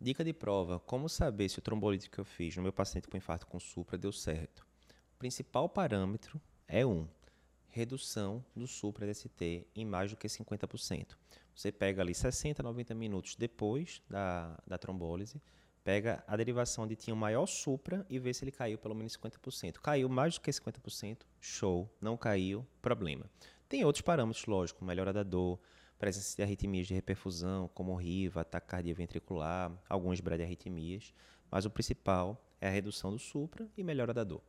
Dica de prova: como saber se o trombolite que eu fiz no meu paciente com infarto com supra deu certo? O principal parâmetro é um, redução do supra-DST em mais do que 50%. Você pega ali 60, 90 minutos depois da, da trombólise, pega a derivação onde tinha o maior supra e vê se ele caiu pelo menos 50%. Caiu mais do que 50%, show. Não caiu, problema. Tem outros parâmetros, lógico, melhora da dor, presença de arritmias de reperfusão, como RIVA, ataque cardioventricular, algumas bradiarritmias, mas o principal é a redução do supra e melhora da dor.